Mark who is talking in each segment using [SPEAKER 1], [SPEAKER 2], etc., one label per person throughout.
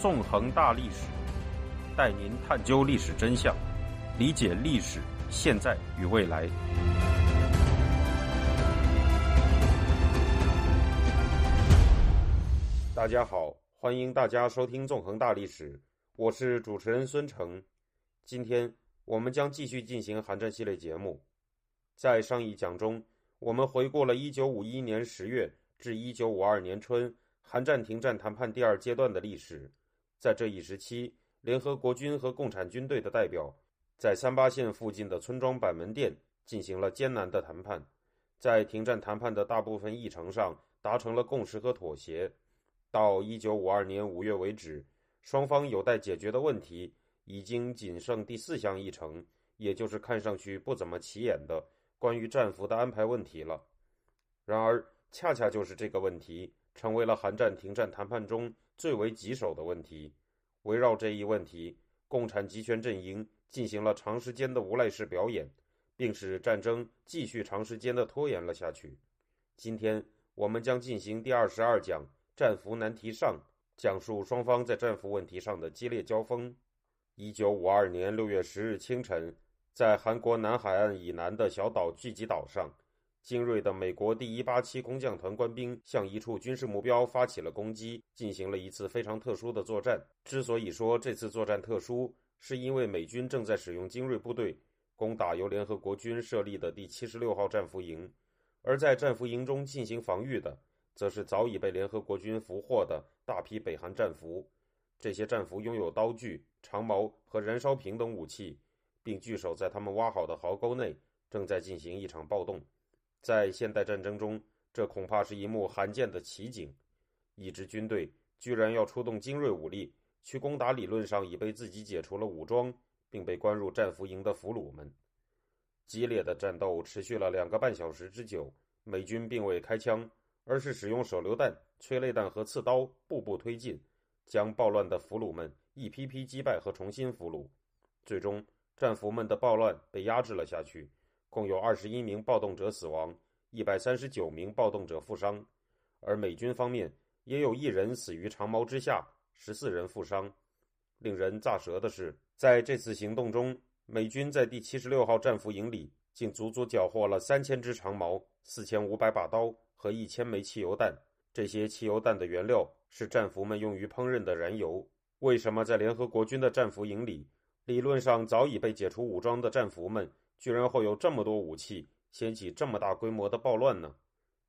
[SPEAKER 1] 纵横大历史，带您探究历史真相，理解历史现在与未来。大家好，欢迎大家收听《纵横大历史》，我是主持人孙成。今天我们将继续进行寒战系列节目。在上一讲中，我们回顾了1951年10月至1952年春韩战停战谈判第二阶段的历史。在这一时期，联合国军和共产军队的代表在三八线附近的村庄板门店进行了艰难的谈判，在停战谈判的大部分议程上达成了共识和妥协。到1952年5月为止，双方有待解决的问题已经仅剩第四项议程，也就是看上去不怎么起眼的关于战俘的安排问题了。然而，恰恰就是这个问题成为了韩战停战谈判中最为棘手的问题。围绕这一问题，共产集权阵营进行了长时间的无赖式表演，并使战争继续长时间的拖延了下去。今天，我们将进行第二十二讲。战俘难题上讲述双方在战俘问题上的激烈交锋。一九五二年六月十日清晨，在韩国南海岸以南的小岛聚集岛上，精锐的美国第一八七空降团官兵向一处军事目标发起了攻击，进行了一次非常特殊的作战。之所以说这次作战特殊，是因为美军正在使用精锐部队攻打由联合国军设立的第七十六号战俘营，而在战俘营中进行防御的。则是早已被联合国军俘获的大批北韩战俘，这些战俘拥有刀具、长矛和燃烧瓶等武器，并据守在他们挖好的壕沟内，正在进行一场暴动。在现代战争中，这恐怕是一幕罕见的奇景：一支军队居然要出动精锐武力去攻打理论上已被自己解除了武装并被关入战俘营的俘虏们。激烈的战斗持续了两个半小时之久，美军并未开枪。而是使用手榴弹、催泪弹和刺刀，步步推进，将暴乱的俘虏们一批批击败和重新俘虏。最终，战俘们的暴乱被压制了下去，共有二十一名暴动者死亡，一百三十九名暴动者负伤。而美军方面也有一人死于长矛之下，十四人负伤。令人咋舌的是，在这次行动中，美军在第七十六号战俘营里竟足足缴获了三千支长矛、四千五百把刀。和一千枚汽油弹，这些汽油弹的原料是战俘们用于烹饪的燃油。为什么在联合国军的战俘营里，理论上早已被解除武装的战俘们，居然会有这么多武器，掀起这么大规模的暴乱呢？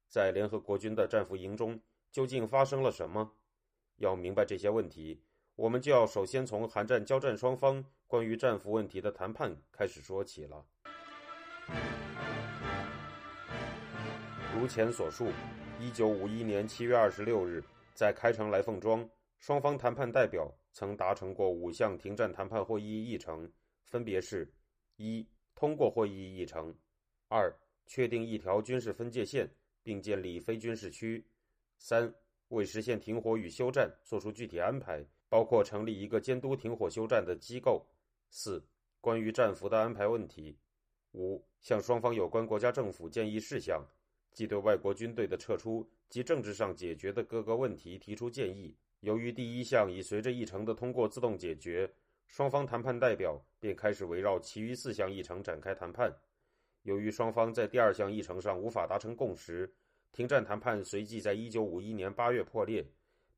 [SPEAKER 1] 在联合国军的战俘营中，究竟发生了什么？要明白这些问题，我们就要首先从韩战交战双方关于战俘问题的谈判开始说起了。如前所述，一九五一年七月二十六日，在开城来凤庄，双方谈判代表曾达成过五项停战谈判会议议程，分别是：一、通过会议议程；二、确定一条军事分界线，并建立非军事区；三、为实现停火与休战作出具体安排，包括成立一个监督停火休战的机构；四、关于战俘的安排问题；五、向双方有关国家政府建议事项。即对外国军队的撤出及政治上解决的各个问题提出建议。由于第一项已随着议程的通过自动解决，双方谈判代表便开始围绕其余四项议程展开谈判。由于双方在第二项议程上无法达成共识，停战谈判随即在一九五一年八月破裂，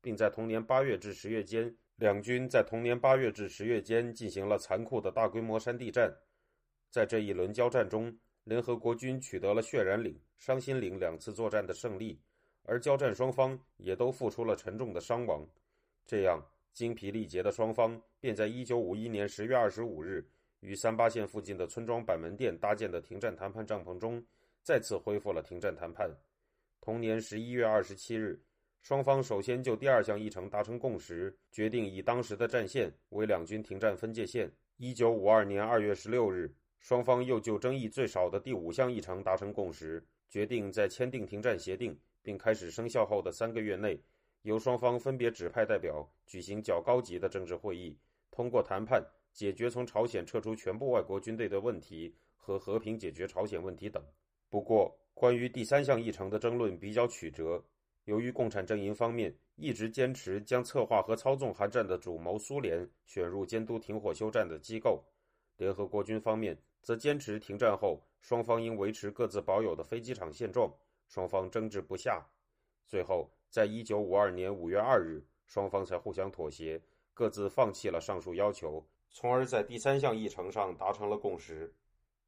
[SPEAKER 1] 并在同年八月至十月间，两军在同年八月至十月间进行了残酷的大规模山地战。在这一轮交战中，联合国军取得了血染岭、伤心岭两次作战的胜利，而交战双方也都付出了沉重的伤亡。这样精疲力竭的双方便在1951年10月25日于三八线附近的村庄板门店搭建的停战谈判帐篷中再次恢复了停战谈判。同年11月27日，双方首先就第二项议程达成共识，决定以当时的战线为两军停战分界线。1952年2月16日。双方又就争议最少的第五项议程达成共识，决定在签订停战协定并开始生效后的三个月内，由双方分别指派代表举行较高级的政治会议，通过谈判解决从朝鲜撤出全部外国军队的问题和和平解决朝鲜问题等。不过，关于第三项议程的争论比较曲折，由于共产阵营方面一直坚持将策划和操纵韩战的主谋苏联选入监督停火休战的机构，联合国军方面则坚持停战后双方应维持各自保有的飞机场现状，双方争执不下。最后，在一九五二年五月二日，双方才互相妥协，各自放弃了上述要求，从而在第三项议程上达成了共识。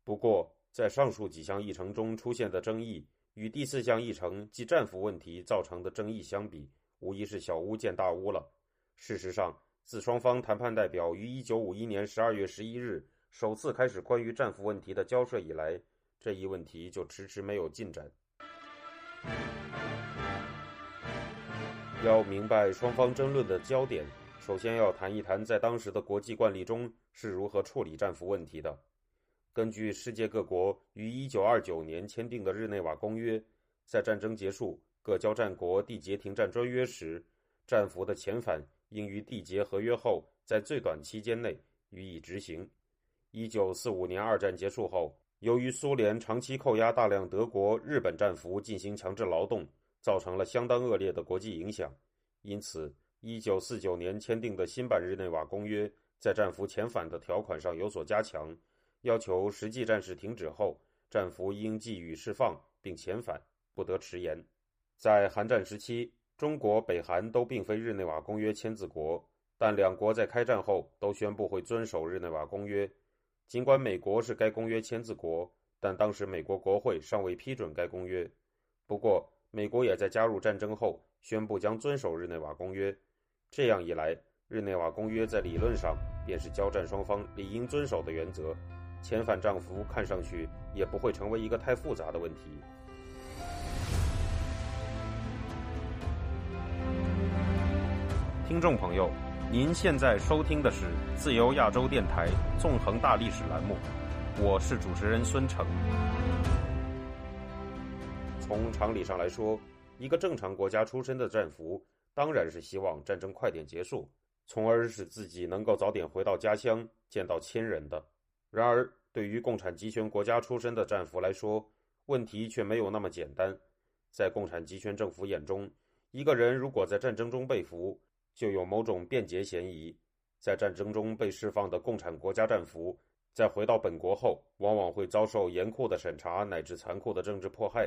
[SPEAKER 1] 不过，在上述几项议程中出现的争议。与第四项议程即战俘问题造成的争议相比，无疑是小巫见大巫了。事实上，自双方谈判代表于1951年12月11日首次开始关于战俘问题的交涉以来，这一问题就迟迟没有进展。要明白双方争论的焦点，首先要谈一谈在当时的国际惯例中是如何处理战俘问题的。根据世界各国于1929年签订的日内瓦公约，在战争结束、各交战国缔结停战专约时，战俘的遣返应于缔结合约后在最短期间内予以执行。1945年二战结束后，由于苏联长期扣押大量德国、日本战俘进行强制劳动，造成了相当恶劣的国际影响，因此1949年签订的新版日内瓦公约在战俘遣返的条款上有所加强。要求实际战事停止后，战俘应给予释放并遣返，不得迟延。在韩战时期，中国、北韩都并非日内瓦公约签字国，但两国在开战后都宣布会遵守日内瓦公约。尽管美国是该公约签字国，但当时美国国会尚未批准该公约。不过，美国也在加入战争后宣布将遵守日内瓦公约。这样一来，日内瓦公约在理论上便是交战双方理应遵守的原则。遣返战俘看上去也不会成为一个太复杂的问题。听众朋友，您现在收听的是自由亚洲电台纵横大历史栏目，我是主持人孙成。从常理上来说，一个正常国家出身的战俘当然是希望战争快点结束，从而使自己能够早点回到家乡见到亲人的。然而，对于共产集权国家出身的战俘来说，问题却没有那么简单。在共产集权政府眼中，一个人如果在战争中被俘，就有某种便捷嫌疑。在战争中被释放的共产国家战俘，在回到本国后，往往会遭受严酷的审查乃至残酷的政治迫害。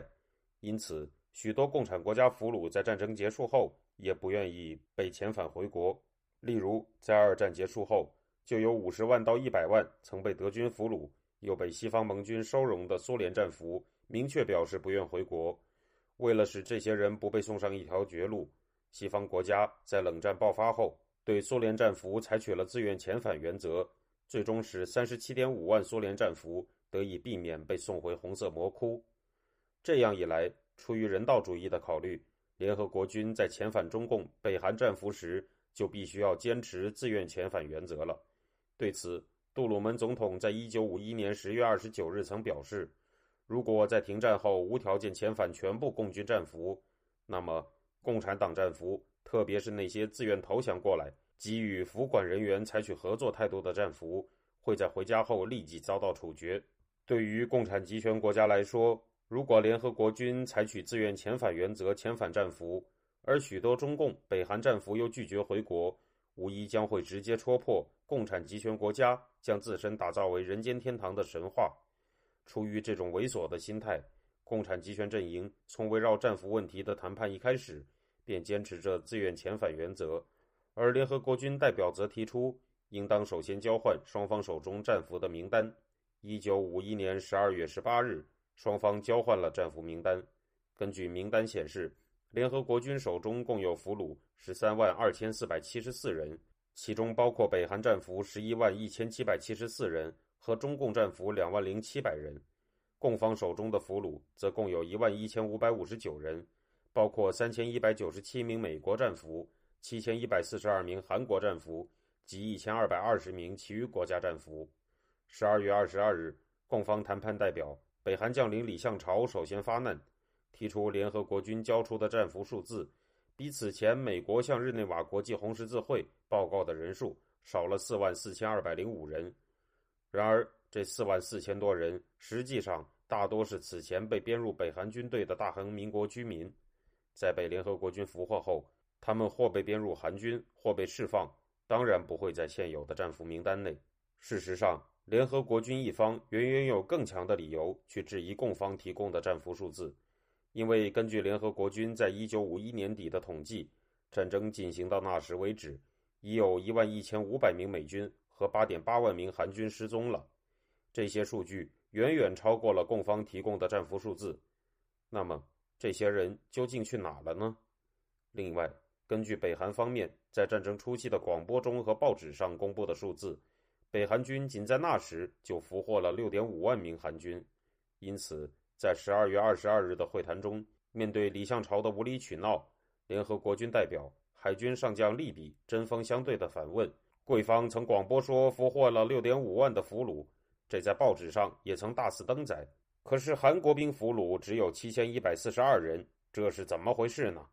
[SPEAKER 1] 因此，许多共产国家俘虏在战争结束后也不愿意被遣返回国。例如，在二战结束后。就有五十万到一百万曾被德军俘虏又被西方盟军收容的苏联战俘，明确表示不愿回国。为了使这些人不被送上一条绝路，西方国家在冷战爆发后对苏联战俘采取了自愿遣返原则，最终使三十七点五万苏联战俘得以避免被送回红色魔窟。这样一来，出于人道主义的考虑，联合国军在遣返中共、北韩战俘时就必须要坚持自愿遣返原则了。对此，杜鲁门总统在一九五一年十月二十九日曾表示，如果在停战后无条件遣返全部共军战俘，那么共产党战俘，特别是那些自愿投降过来、给予服管人员采取合作态度的战俘，会在回家后立即遭到处决。对于共产集权国家来说，如果联合国军采取自愿遣返原则遣返战俘，而许多中共、北韩战俘又拒绝回国，无疑将会直接戳破共产集权国家将自身打造为人间天堂的神话。出于这种猥琐的心态，共产集权阵营从围绕战俘问题的谈判一开始，便坚持着自愿遣返原则，而联合国军代表则提出，应当首先交换双方手中战俘的名单。一九五一年十二月十八日，双方交换了战俘名单。根据名单显示。联合国军手中共有俘虏十三万二千四百七十四人，其中包括北韩战俘十一万一千七百七十四人和中共战俘两万零七百人。共方手中的俘虏则共有一万一千五百五十九人，包括三千一百九十七名美国战俘、七千一百四十二名韩国战俘及一千二百二十名其余国家战俘。十二月二十二日，共方谈判代表北韩将领李相朝首先发难。提出联合国军交出的战俘数字，比此前美国向日内瓦国际红十字会报告的人数少了四万四千二百零五人。然而，这四万四千多人实际上大多是此前被编入北韩军队的大韩民国居民。在被联合国军俘获后，他们或被编入韩军，或被释放，当然不会在现有的战俘名单内。事实上，联合国军一方远远有更强的理由去质疑共方提供的战俘数字，因为根据联合国军在一九五一年底的统计，战争进行到那时为止，已有一万一千五百名美军和八点八万名韩军失踪了。这些数据远远超过了共方提供的战俘数字。那么，这些人究竟去哪了呢？另外，根据北韩方面在战争初期的广播中和报纸上公布的数字，北韩军仅在那时就俘获了六点五万名韩军。因此，在十二月二十二日的会谈中，面对李相朝的无理取闹，联合国军代表海军上将利比针锋相对的反问：“贵方曾广播说俘获了六点五万的俘虏，这在报纸上也曾大肆登载。”可是韩国兵俘虏只有七千一百四十二人，这是怎么回事呢？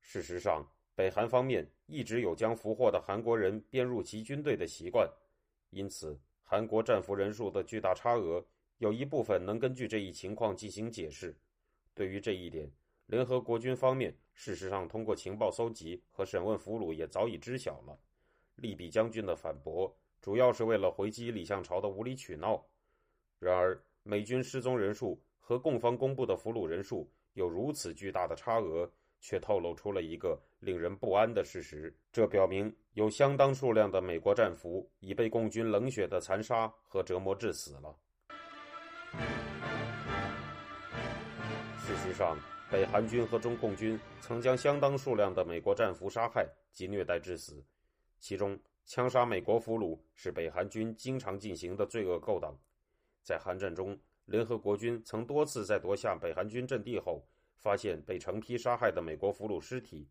[SPEAKER 1] 事实上，北韩方面一直有将俘获的韩国人编入其军队的习惯，因此韩国战俘人数的巨大差额有一部分能根据这一情况进行解释。对于这一点，联合国军方面事实上通过情报搜集和审问俘虏也早已知晓了。利比将军的反驳主要是为了回击李相朝的无理取闹，然而。美军失踪人数和共方公布的俘虏人数有如此巨大的差额，却透露出了一个令人不安的事实：这表明有相当数量的美国战俘已被共军冷血的残杀和折磨致死了。事实上，北韩军和中共军曾将相当数量的美国战俘杀害及虐待致死，其中枪杀美国俘虏是北韩军经常进行的罪恶勾当。在韩战中，联合国军曾多次在夺下北韩军阵地后，发现被成批杀害的美国俘虏尸体。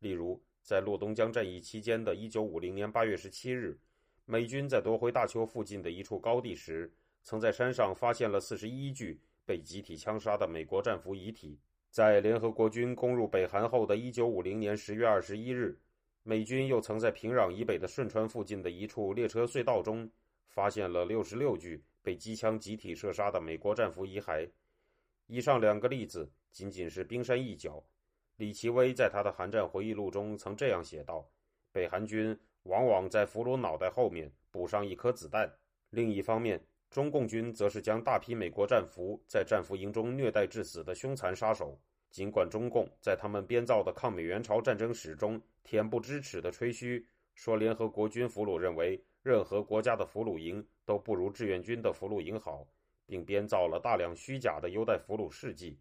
[SPEAKER 1] 例如，在洛东江战役期间的一九五零年八月十七日，美军在夺回大邱附近的一处高地时，曾在山上发现了四十一具被集体枪杀的美国战俘遗体。在联合国军攻入北韩后的一九五零年十月二十一日，美军又曾在平壤以北的顺川附近的一处列车隧道中，发现了六十六具。被机枪集体射杀的美国战俘遗骸。以上两个例子仅仅是冰山一角。李奇微在他的韩战回忆录中曾这样写道：“北韩军往往在俘虏脑袋后面补上一颗子弹。另一方面，中共军则是将大批美国战俘在战俘营中虐待致死的凶残杀手。尽管中共在他们编造的抗美援朝战争史中恬不知耻的吹嘘，说联合国军俘虏认为。”任何国家的俘虏营都不如志愿军的俘虏营好，并编造了大量虚假的优待俘虏事迹，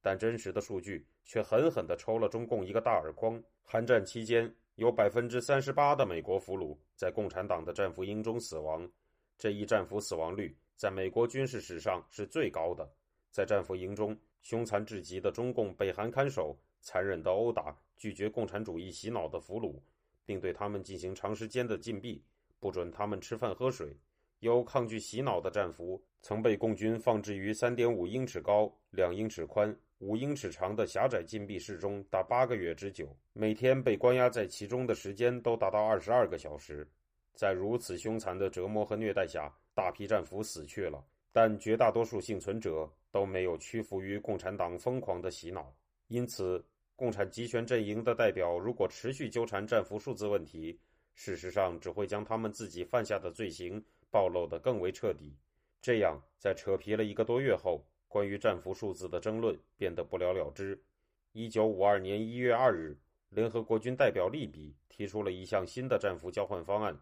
[SPEAKER 1] 但真实的数据却狠狠地抽了中共一个大耳光。韩战期间，有百分之三十八的美国俘虏在共产党的战俘营中死亡，这一战俘死亡率在美国军事史上是最高的。在战俘营中，凶残至极的中共北韩看守残忍地殴打拒绝共产主义洗脑的俘虏，并对他们进行长时间的禁闭。不准他们吃饭喝水。有抗拒洗脑的战俘曾被共军放置于三点五英尺高、两英尺宽、五英尺长的狭窄禁闭室中达八个月之久，每天被关押在其中的时间都达到二十二个小时。在如此凶残的折磨和虐待下，大批战俘死去了，但绝大多数幸存者都没有屈服于共产党疯狂的洗脑。因此，共产集权阵营的代表如果持续纠缠战俘数字问题，事实上，只会将他们自己犯下的罪行暴露得更为彻底。这样，在扯皮了一个多月后，关于战俘数字的争论变得不了了之。一九五二年一月二日，联合国军代表利比提出了一项新的战俘交换方案，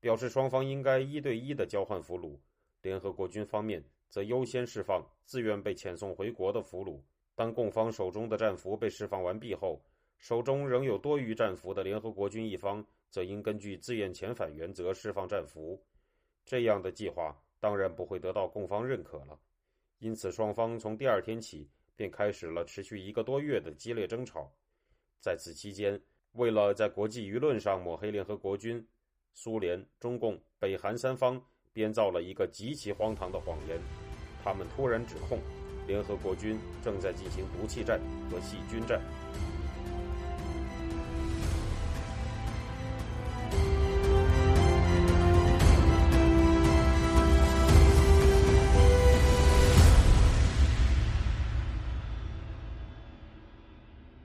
[SPEAKER 1] 表示双方应该一对一的交换俘虏。联合国军方面则优先释放自愿被遣送回国的俘虏。当供方手中的战俘被释放完毕后，手中仍有多余战俘的联合国军一方。则应根据自愿遣返原则释放战俘，这样的计划当然不会得到共方认可了。因此，双方从第二天起便开始了持续一个多月的激烈争吵。在此期间，为了在国际舆论上抹黑联合国军，苏联、中共、北韩三方编造了一个极其荒唐的谎言。他们突然指控联合国军正在进行毒气战和细菌战。